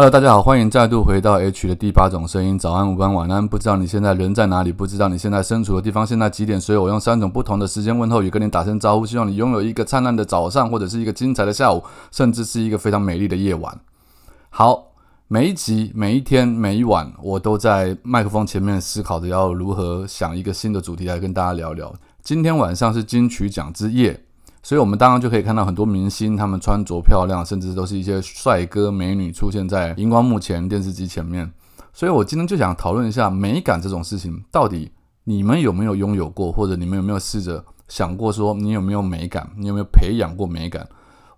Hello，大家好，欢迎再度回到 H 的第八种声音。早安、午安、晚安，不知道你现在人在哪里？不知道你现在身处的地方现在几点？所以我用三种不同的时间问候语跟你打声招呼，希望你拥有一个灿烂的早上，或者是一个精彩的下午，甚至是一个非常美丽的夜晚。好，每一集、每一天、每一晚，我都在麦克风前面思考着要如何想一个新的主题来跟大家聊聊。今天晚上是金曲奖之夜。所以，我们当然就可以看到很多明星，他们穿着漂亮，甚至都是一些帅哥美女出现在荧光幕前、电视机前面。所以我今天就想讨论一下美感这种事情，到底你们有没有拥有过，或者你们有没有试着想过，说你有没有美感，你有没有培养过美感，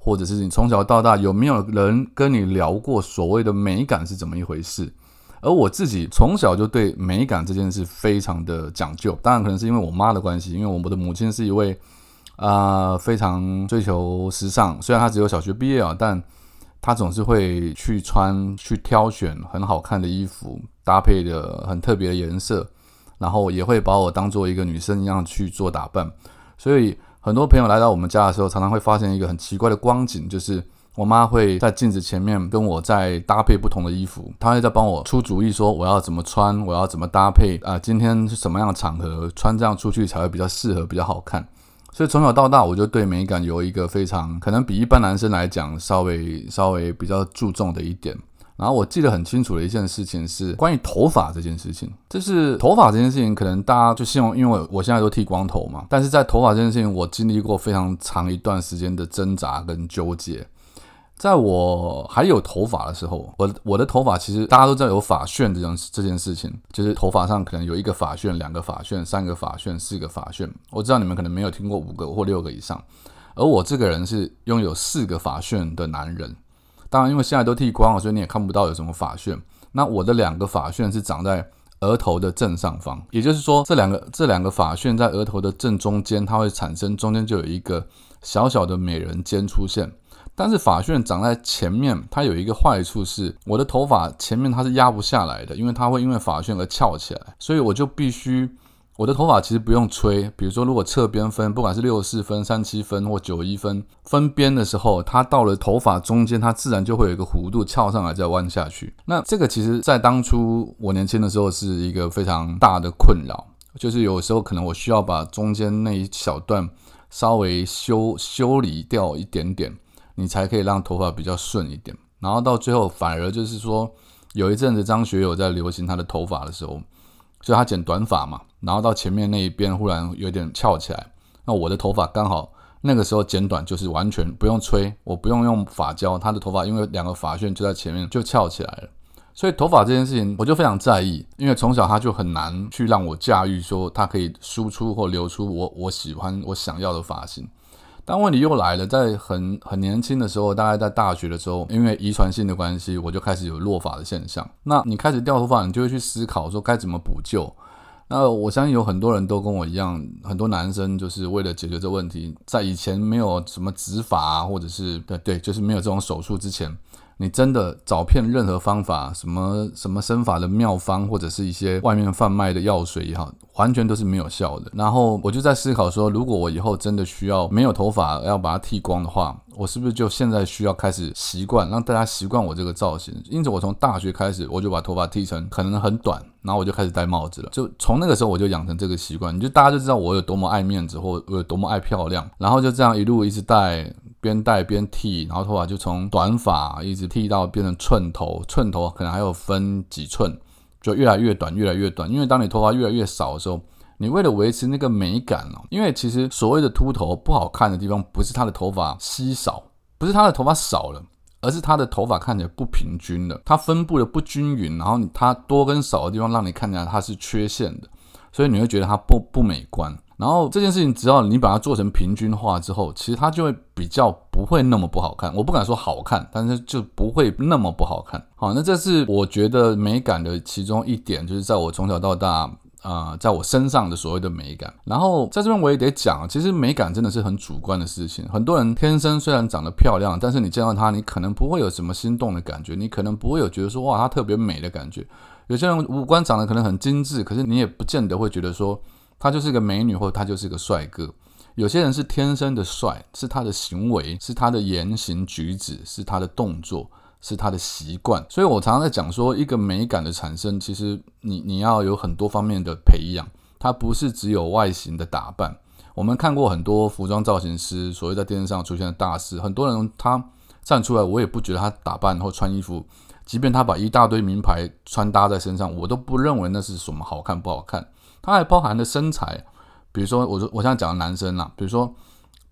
或者是你从小到大有没有人跟你聊过所谓的美感是怎么一回事？而我自己从小就对美感这件事非常的讲究，当然可能是因为我妈的关系，因为我们的母亲是一位。啊，非常追求时尚。虽然他只有小学毕业啊，但他总是会去穿、去挑选很好看的衣服，搭配的很特别的颜色，然后也会把我当做一个女生一样去做打扮。所以很多朋友来到我们家的时候，常常会发现一个很奇怪的光景，就是我妈会在镜子前面跟我在搭配不同的衣服，她会在帮我出主意，说我要怎么穿，我要怎么搭配啊？今天是什么样的场合，穿这样出去才会比较适合，比较好看。所以从小到大，我就对美感有一个非常可能比一般男生来讲稍微稍微比较注重的一点。然后我记得很清楚的一件事情是关于头发这件事情，就是头发这件事情，可能大家就希望，因为我现在都剃光头嘛，但是在头发这件事情，我经历过非常长一段时间的挣扎跟纠结。在我还有头发的时候，我我的头发其实大家都知道有发旋这种这件事情，就是头发上可能有一个发旋、两个发旋、三个发旋、四个发旋。我知道你们可能没有听过五个或六个以上，而我这个人是拥有四个发旋的男人。当然，因为现在都剃光了，所以你也看不到有什么发旋。那我的两个发旋是长在额头的正上方，也就是说，这两个这两个发旋在额头的正中间，它会产生中间就有一个小小的美人尖出现。但是发旋长在前面，它有一个坏处是，我的头发前面它是压不下来的，因为它会因为发旋而翘起来，所以我就必须，我的头发其实不用吹。比如说，如果侧边分，不管是六四分、三七分或九一分分边的时候，它到了头发中间，它自然就会有一个弧度翘上来再弯下去。那这个其实在当初我年轻的时候是一个非常大的困扰，就是有时候可能我需要把中间那一小段稍微修修理掉一点点。你才可以让头发比较顺一点，然后到最后反而就是说，有一阵子张学友在流行他的头发的时候，所以他剪短发嘛，然后到前面那一边忽然有点翘起来，那我的头发刚好那个时候剪短就是完全不用吹，我不用用发胶，他的头发因为两个发旋就在前面就翘起来了，所以头发这件事情我就非常在意，因为从小他就很难去让我驾驭说他可以输出或流出我我喜欢我想要的发型。但问题又来了，在很很年轻的时候，大概在大学的时候，因为遗传性的关系，我就开始有落发的现象。那你开始掉头发，你就会去思考说该怎么补救。那我相信有很多人都跟我一样，很多男生就是为了解决这问题，在以前没有什么植发啊，或者是对对，就是没有这种手术之前。你真的找遍任何方法，什么什么身法的妙方，或者是一些外面贩卖的药水也好，完全都是没有效的。然后我就在思考说，如果我以后真的需要没有头发要把它剃光的话，我是不是就现在需要开始习惯，让大家习惯我这个造型？因此，我从大学开始，我就把头发剃成可能很短，然后我就开始戴帽子了。就从那个时候，我就养成这个习惯，你就大家就知道我有多么爱面子，或我有多么爱漂亮。然后就这样一路一直戴。边戴边剃，然后头发就从短发一直剃到变成寸头，寸头可能还有分几寸，就越来越短，越来越短。因为当你头发越来越少的时候，你为了维持那个美感哦，因为其实所谓的秃头不好看的地方，不是他的头发稀少，不是他的头发少了，而是他的头发看起来不平均了，它分布的不均匀，然后它多跟少的地方让你看起来它是缺陷的，所以你会觉得它不不美观。然后这件事情，只要你把它做成平均化之后，其实它就会比较不会那么不好看。我不敢说好看，但是就不会那么不好看。好，那这是我觉得美感的其中一点，就是在我从小到大啊，在我身上的所谓的美感。然后在这边我也得讲，其实美感真的是很主观的事情。很多人天生虽然长得漂亮，但是你见到她，你可能不会有什么心动的感觉，你可能不会有觉得说哇她特别美的感觉。有些人五官长得可能很精致，可是你也不见得会觉得说。她就是个美女，或者他就是个帅哥。有些人是天生的帅，是他的行为，是他的言行举止，是他的动作，是他的习惯。所以我常常在讲说，一个美感的产生，其实你你要有很多方面的培养，它不是只有外形的打扮。我们看过很多服装造型师，所谓在电视上出现的大师，很多人他站出来，我也不觉得他打扮或穿衣服，即便他把一大堆名牌穿搭在身上，我都不认为那是什么好看不好看。它还包含的身材，比如说，我说我现在讲的男生啦，比如说，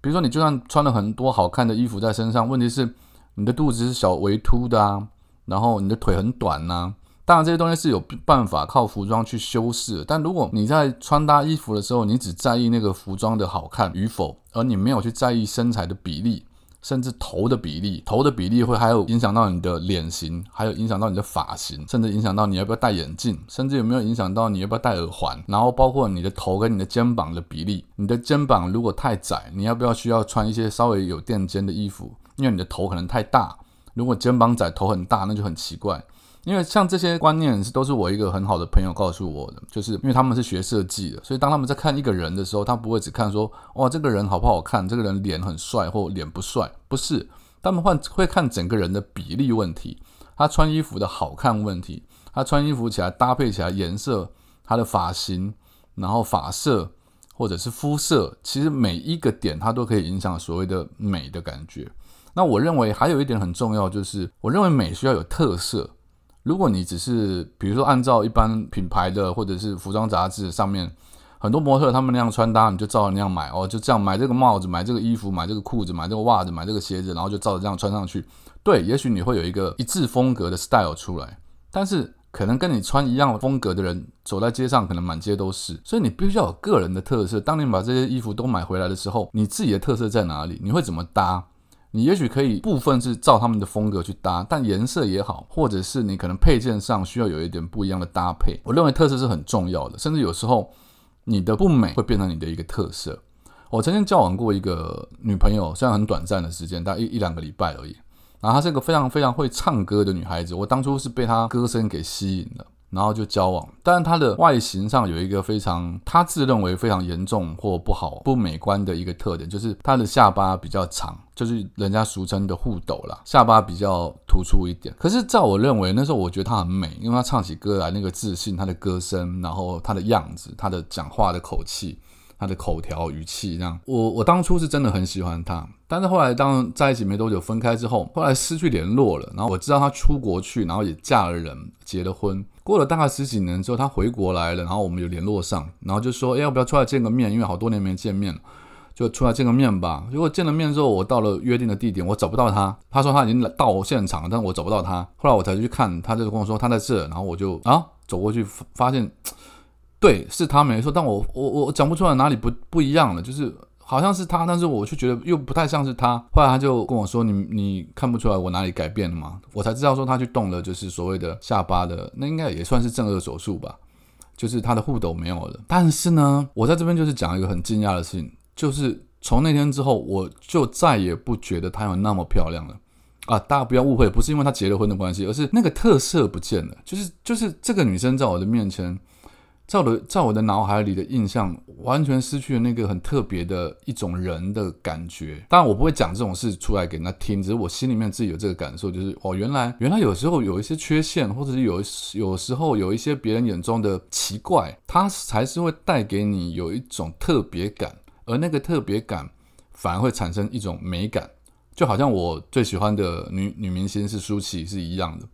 比如说你就算穿了很多好看的衣服在身上，问题是你的肚子是小微凸的啊，然后你的腿很短呐，当然这些东西是有办法靠服装去修饰，但如果你在穿搭衣服的时候，你只在意那个服装的好看与否，而你没有去在意身材的比例。甚至头的比例，头的比例会还有影响到你的脸型，还有影响到你的发型，甚至影响到你要不要戴眼镜，甚至有没有影响到你要不要戴耳环。然后包括你的头跟你的肩膀的比例，你的肩膀如果太窄，你要不要需要穿一些稍微有垫肩的衣服？因为你的头可能太大，如果肩膀窄，头很大，那就很奇怪。因为像这些观念是都是我一个很好的朋友告诉我的，就是因为他们是学设计的，所以当他们在看一个人的时候，他不会只看说哇这个人好不好看，这个人脸很帅或脸不帅，不是，他们会会看整个人的比例问题，他穿衣服的好看问题，他穿衣服起来搭配起来颜色，他的发型，然后发色或者是肤色，其实每一个点它都可以影响所谓的美的感觉。那我认为还有一点很重要，就是我认为美需要有特色。如果你只是比如说按照一般品牌的或者是服装杂志上面很多模特他们那样穿搭，你就照着那样买哦，就这样买这个帽子、买这个衣服、买这个裤子、买这个袜子、买这个鞋子，然后就照着这样穿上去。对，也许你会有一个一致风格的 style 出来，但是可能跟你穿一样风格的人走在街上，可能满街都是。所以你必须要有个人的特色。当你把这些衣服都买回来的时候，你自己的特色在哪里？你会怎么搭？你也许可以部分是照他们的风格去搭，但颜色也好，或者是你可能配件上需要有一点不一样的搭配。我认为特色是很重要的，甚至有时候你的不美会变成你的一个特色。我曾经交往过一个女朋友，虽然很短暂的时间，大概一一两个礼拜而已。然后她是一个非常非常会唱歌的女孩子，我当初是被她歌声给吸引了。然后就交往，但是他的外形上有一个非常他自认为非常严重或不好不美观的一个特点，就是他的下巴比较长，就是人家俗称的护斗啦，下巴比较突出一点。可是在我认为那时候，我觉得他很美，因为他唱起歌来那个自信，他的歌声，然后他的样子，他的讲话的口气。他的口条语气这样，我我当初是真的很喜欢他，但是后来当在一起没多久分开之后，后来失去联络了。然后我知道他出国去，然后也嫁了人，结了婚。过了大概十几年之后，他回国来了，然后我们有联络上，然后就说，哎，要不要出来见个面？因为好多年没见面了，就出来见个面吧。如果见了面之后，我到了约定的地点，我找不到他。他说他已经到现场，但我找不到他。后来我才去看，他就跟我说他在这，然后我就啊走过去，发现。对，是他没错，但我我我讲不出来哪里不不一样了，就是好像是他，但是我却觉得又不太像是他。后来他就跟我说：“你你看不出来我哪里改变了吗？”我才知道说他去动了，就是所谓的下巴的，那应该也算是正颌手术吧，就是他的护斗没有了。但是呢，我在这边就是讲一个很惊讶的事情，就是从那天之后，我就再也不觉得她有那么漂亮了啊！大家不要误会，不是因为她结了婚的关系，而是那个特色不见了，就是就是这个女生在我的面前。在我的在我的脑海里的印象，完全失去了那个很特别的一种人的感觉。当然，我不会讲这种事出来给人家听，只是我心里面自己有这个感受，就是哦，原来原来有时候有一些缺陷，或者是有有时候有一些别人眼中的奇怪，它才是会带给你有一种特别感，而那个特别感反而会产生一种美感。就好像我最喜欢的女女明星是舒淇是一样的。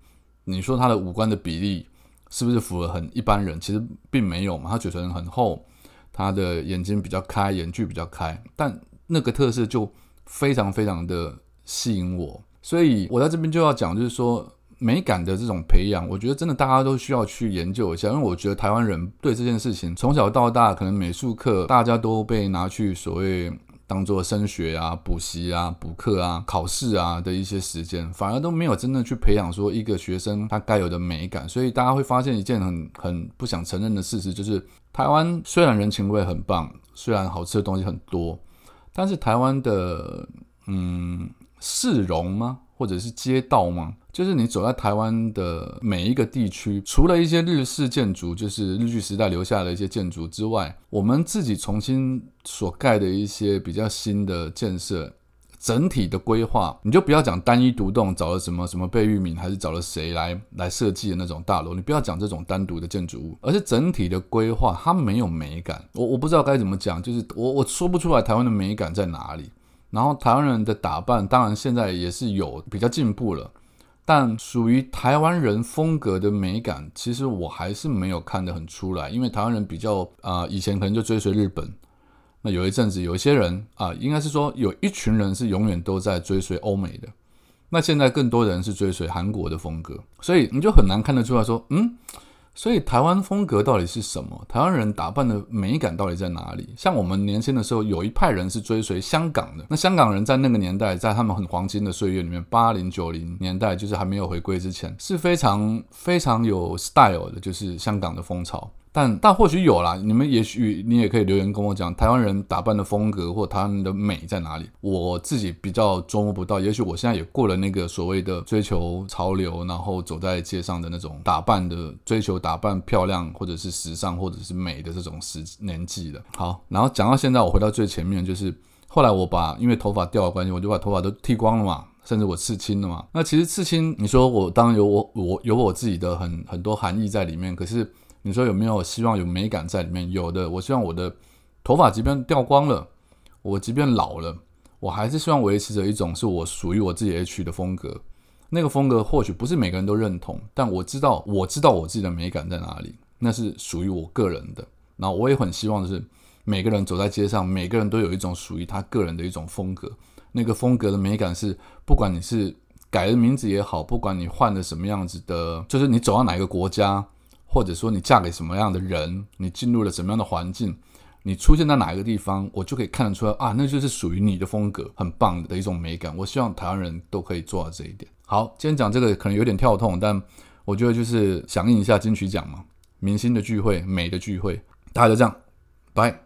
你说她的五官的比例。是不是符合很一般人？其实并没有嘛。他嘴唇很厚，他的眼睛比较开，眼距比较开，但那个特色就非常非常的吸引我。所以我在这边就要讲，就是说美感的这种培养，我觉得真的大家都需要去研究一下，因为我觉得台湾人对这件事情从小到大，可能美术课大家都被拿去所谓当做升学啊、补习啊、补课啊、考试啊的一些时间，反而都没有真的去培养说一个学生他该有的美感。所以大家会发现一件很很不想承认的事实，就是台湾虽然人情味很棒，虽然好吃的东西很多，但是台湾的嗯市容吗？或者是街道吗？就是你走在台湾的每一个地区，除了一些日式建筑，就是日据时代留下的一些建筑之外，我们自己重新所盖的一些比较新的建设，整体的规划，你就不要讲单一独栋，找了什么什么贝聿铭，还是找了谁来来设计的那种大楼，你不要讲这种单独的建筑物，而是整体的规划，它没有美感。我我不知道该怎么讲，就是我我说不出来台湾的美感在哪里。然后台湾人的打扮，当然现在也是有比较进步了，但属于台湾人风格的美感，其实我还是没有看得很出来。因为台湾人比较啊，以前可能就追随日本，那有一阵子有一些人啊，应该是说有一群人是永远都在追随欧美的，那现在更多人是追随韩国的风格，所以你就很难看得出来说，嗯。所以台湾风格到底是什么？台湾人打扮的美感到底在哪里？像我们年轻的时候，有一派人是追随香港的。那香港人在那个年代，在他们很黄金的岁月里面，八零九零年代，就是还没有回归之前，是非常非常有 style 的，就是香港的风潮。但但或许有啦，你们也许你也可以留言跟我讲，台湾人打扮的风格或他们的美在哪里？我自己比较琢磨不到。也许我现在也过了那个所谓的追求潮流，然后走在街上的那种打扮的追求打扮漂亮或者是时尚或者是美的这种时年纪了。好，然后讲到现在，我回到最前面，就是后来我把因为头发掉的关系，我就把头发都剃光了嘛，甚至我刺青了嘛。那其实刺青，你说我当然有我我有我自己的很很多含义在里面，可是。你说有没有希望有美感在里面？有的，我希望我的头发即便掉光了，我即便老了，我还是希望维持着一种是我属于我自己 H 的风格。那个风格或许不是每个人都认同，但我知道，我知道我自己的美感在哪里，那是属于我个人的。然后我也很希望的是，每个人走在街上，每个人都有一种属于他个人的一种风格。那个风格的美感是，不管你是改了名字也好，不管你换了什么样子的，就是你走到哪一个国家。或者说你嫁给什么样的人，你进入了什么样的环境，你出现在哪一个地方，我就可以看得出来啊，那就是属于你的风格，很棒的一种美感。我希望台湾人都可以做到这一点。好，今天讲这个可能有点跳痛，但我觉得就是响应一下金曲奖嘛，明星的聚会，美的聚会，大家就这样，拜。